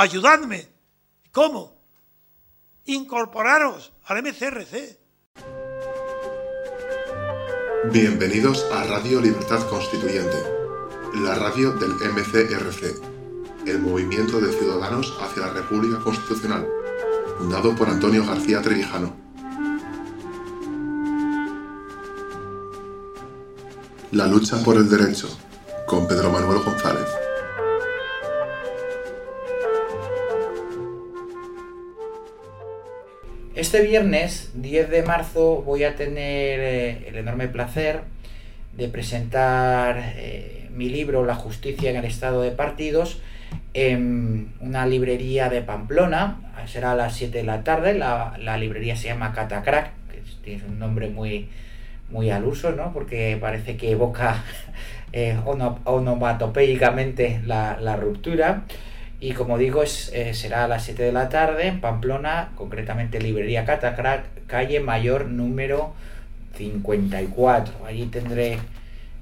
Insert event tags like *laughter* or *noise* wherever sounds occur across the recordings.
ayudadme. ¿Cómo? Incorporaros al MCRC. Bienvenidos a Radio Libertad Constituyente, la radio del MCRC, el Movimiento de Ciudadanos hacia la República Constitucional, fundado por Antonio García Trevijano. La lucha por el derecho, con Pedro Manuel González. Este viernes 10 de marzo voy a tener eh, el enorme placer de presentar eh, mi libro La justicia en el estado de partidos en una librería de Pamplona. Será a las 7 de la tarde. La, librería se llama Catacrack, que tiene un nombre muy, muy al uso, ¿no? porque parece que evoca *laughs* eh, la ruptura. Y como digo, es, eh, será a las 7 de la tarde en Pamplona, concretamente Librería Catacrack, calle mayor número 54. Allí tendré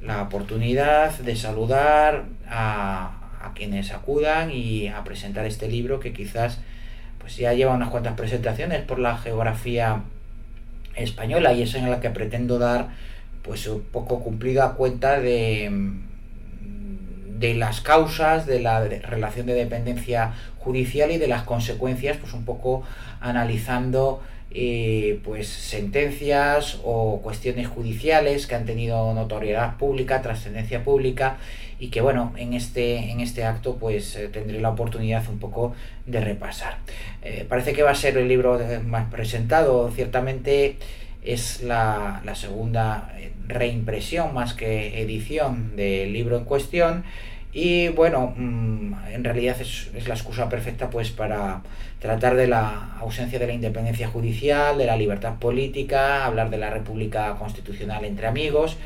la oportunidad de saludar a, quienes acudan y a presentar este libro que quizás pues ya lleva unas cuantas presentaciones por la geografía española y es en la que pretendo dar pues un poco cumplida cuenta de de las causas de la relación de dependencia judicial y de las consecuencias, pues un poco analizando eh, pues sentencias o cuestiones judiciales que han tenido notoriedad pública, trascendencia pública y que bueno, en este, en este acto pues eh, tendré la oportunidad un poco de repasar. Eh, parece que va a ser el libro más presentado, ciertamente es la, segunda reimpresión más que edición del libro en cuestión y bueno, mm, en realidad es, la excusa perfecta pues para tratar de la ausencia de la independencia judicial, de la libertad política, hablar de la república constitucional entre amigos.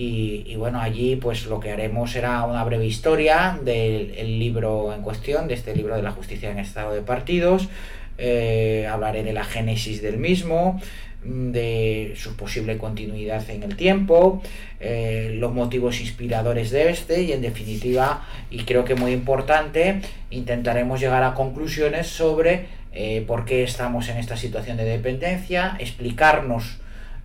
Y, bueno, allí pues lo que haremos será una breve historia del libro en cuestión, de este libro de la justicia en estado de partidos. Eh, hablaré de la génesis del mismo, de su posible continuidad en el tiempo, eh, los motivos inspiradores de este y en definitiva, y creo que muy importante, intentaremos llegar a conclusiones sobre eh, por qué estamos en esta situación de dependencia, explicarnos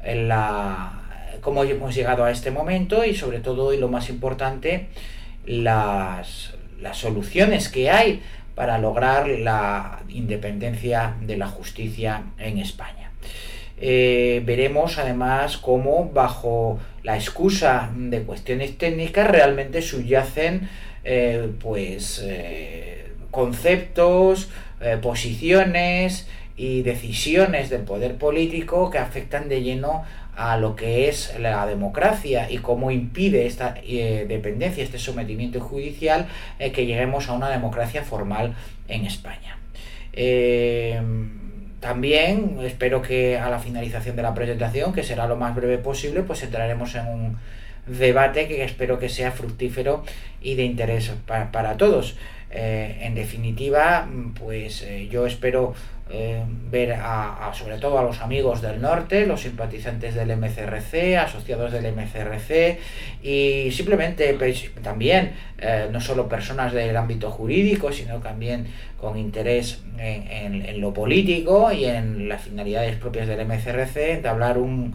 la, cómo hemos llegado a este momento y sobre todo, y lo más importante, las, las soluciones que hay para lograr la independencia de la justicia en España. Eh, veremos además cómo bajo la excusa de cuestiones técnicas realmente subyacen eh, pues eh, conceptos, posiciones y decisiones del poder político que afectan de lleno a lo que es la democracia y cómo impide esta dependencia, este sometimiento judicial, que lleguemos a una democracia formal en España. También espero que a la finalización de la presentación, que será lo más breve posible, pues entraremos en un debate que espero que sea fructífero y de interés para, todos. Eh, en definitiva, pues eh, yo espero eh, ver a, sobre todo a los amigos del norte, los simpatizantes del MCRC, asociados del MCRC y simplemente pues, también eh, no solo personas del ámbito jurídico, sino también con interés en, lo político y en las finalidades propias del MCRC, de hablar un,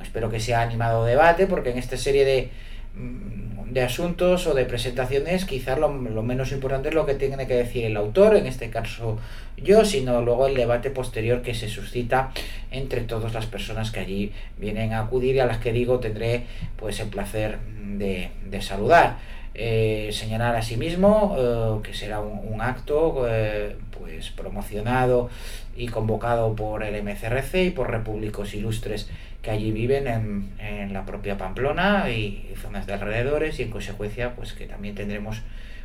espero que sea animado debate, porque en esta serie de de asuntos o de presentaciones, quizás lo, menos importante es lo que tiene que decir el autor, en este caso yo, sino luego el debate posterior que se suscita entre todas las personas que allí vienen a acudir y a las que digo tendré pues el placer de, saludar. Eh, señalar asimismo eh, que será un, acto eh, pues promocionado y convocado por el MCRC y por Repúblicos Ilustres que allí viven en, en la propia Pamplona y, zonas de alrededores y en consecuencia pues que también tendremos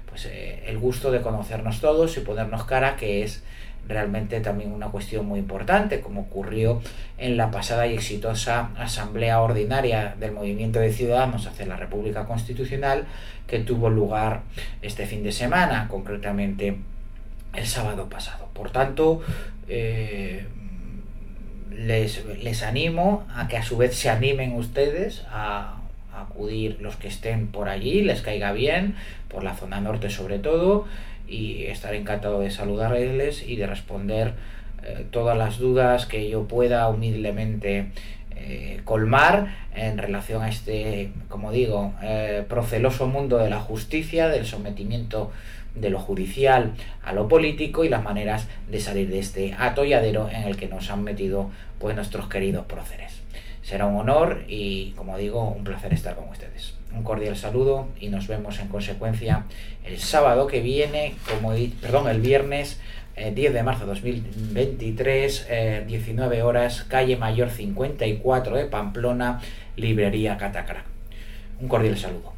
pues eh, el gusto de conocernos todos y ponernos cara que es realmente también una cuestión muy importante como ocurrió en la pasada y exitosa asamblea ordinaria del movimiento de ciudadanos hacia la República Constitucional que tuvo lugar este fin de semana concretamente el sábado pasado. Por tanto eh, les, animo a que a su vez se animen ustedes a, acudir los que estén por allí, les caiga bien, por la zona norte sobre todo, y estaré encantado de saludarles y de responder eh, todas las dudas que yo pueda humildemente eh, colmar en relación a este, como digo, eh, proceloso mundo de la justicia, del sometimiento de lo judicial a lo político y las maneras de salir de este atolladero en el que nos han metido pues nuestros queridos próceres. Será un honor y, como digo, un placer estar con ustedes. Un cordial saludo y nos vemos en consecuencia el sábado que viene, como perdón, el viernes 10 eh, de marzo de 2023, 19 horas, calle Mayor 54 de Pamplona, librería Catacra. Un cordial saludo.